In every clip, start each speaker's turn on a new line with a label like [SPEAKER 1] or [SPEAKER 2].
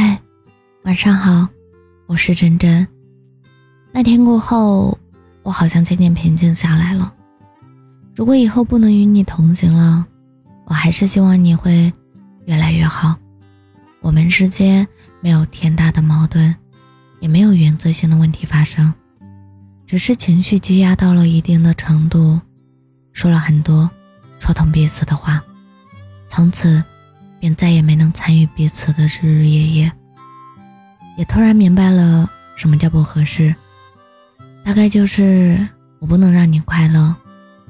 [SPEAKER 1] 嗨，晚上好，我是真真。那天过后，我好像渐渐平静下来了。如果以后不能与你同行了，我还是希望你会越来越好。我们之间没有天大的矛盾，也没有原则性的问题发生，只是情绪积压到了一定的程度，说了很多戳痛彼此的话，从此。便再也没能参与彼此的日日夜夜，也突然明白了什么叫不合适。大概就是我不能让你快乐，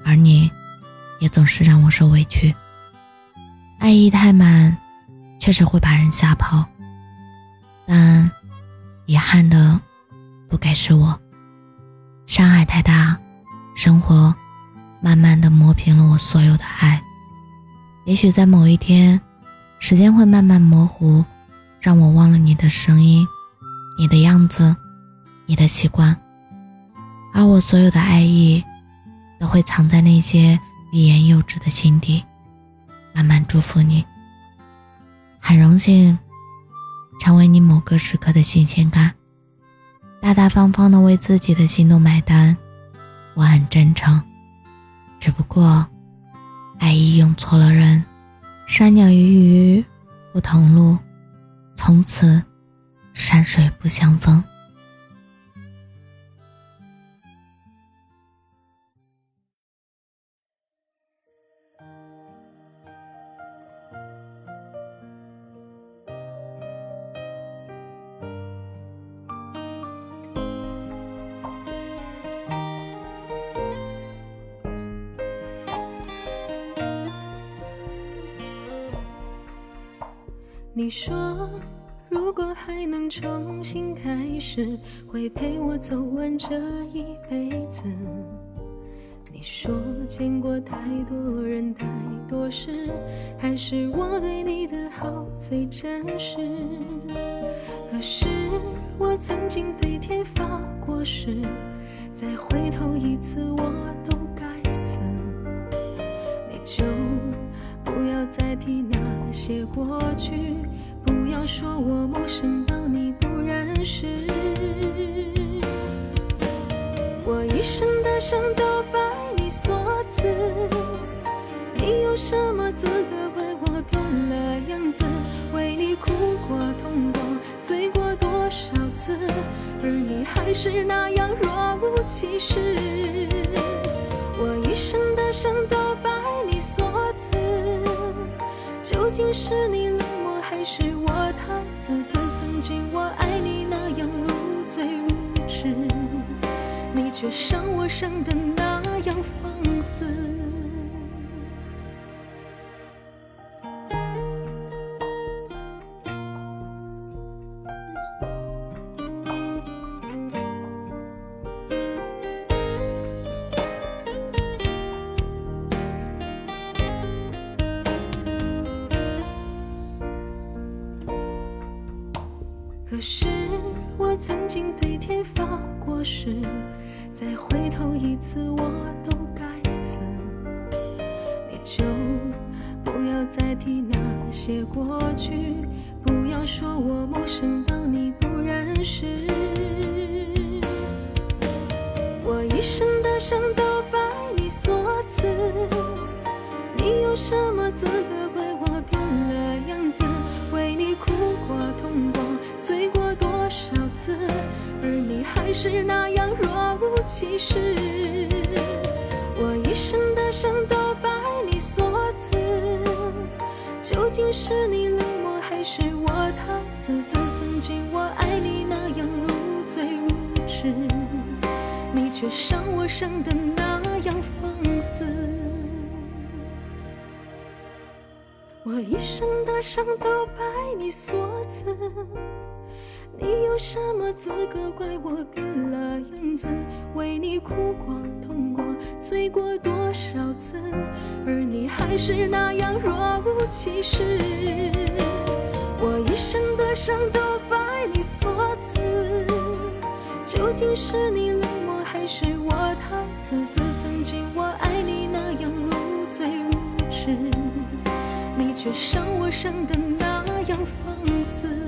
[SPEAKER 1] 而你，也总是让我受委屈。爱意太满，确实会把人吓跑。但，遗憾的，不该是我。伤害太大，生活，慢慢的磨平了我所有的爱。也许在某一天。时间会慢慢模糊，让我忘了你的声音、你的样子、你的习惯，而我所有的爱意，都会藏在那些欲言又止的心底，慢慢祝福你。很荣幸，成为你某个时刻的新鲜感，大大方方的为自己的心动买单，我很真诚，只不过，爱意用错了人。山鸟鱼鱼不同路，从此山水不相逢。
[SPEAKER 2] 你说，如果还能重新开始，会陪我走完这一辈子。你说，见过太多人太多事，还是我对你的好最真实。可是我曾经对天发过誓，再回头一次我都该死。你就不要再提那些过去。不要说我陌生到你不认识，我一生的伤都拜你所赐，你有什么资格怪我变了样子？为你哭过、痛过、醉过多少次，而你还是那样若无其事。我一生的伤都拜你，究竟是你冷漠？还是我太自私，曾经我爱你那样如醉如痴，你却伤我伤的那样放肆。可是我曾经对天发过誓，再回头一次我都该死。你就不要再提那些过去，不要说我陌生到你不认识。我一生的伤都拜你所赐，你有什么资格事，我一生的伤都拜你所赐，究竟是你冷漠还是我太自私？曾经我爱你那样如醉如痴，你却伤我伤的那样放肆。我一生的伤都拜你所赐。你有什么资格怪我变了样子？为你哭过、痛过、醉过多少次，而你还是那样若无其事。我一生的伤都拜你所赐，究竟是你冷漠还是我太自私？曾经我爱你那样如醉如痴，你却伤我伤的那样放肆。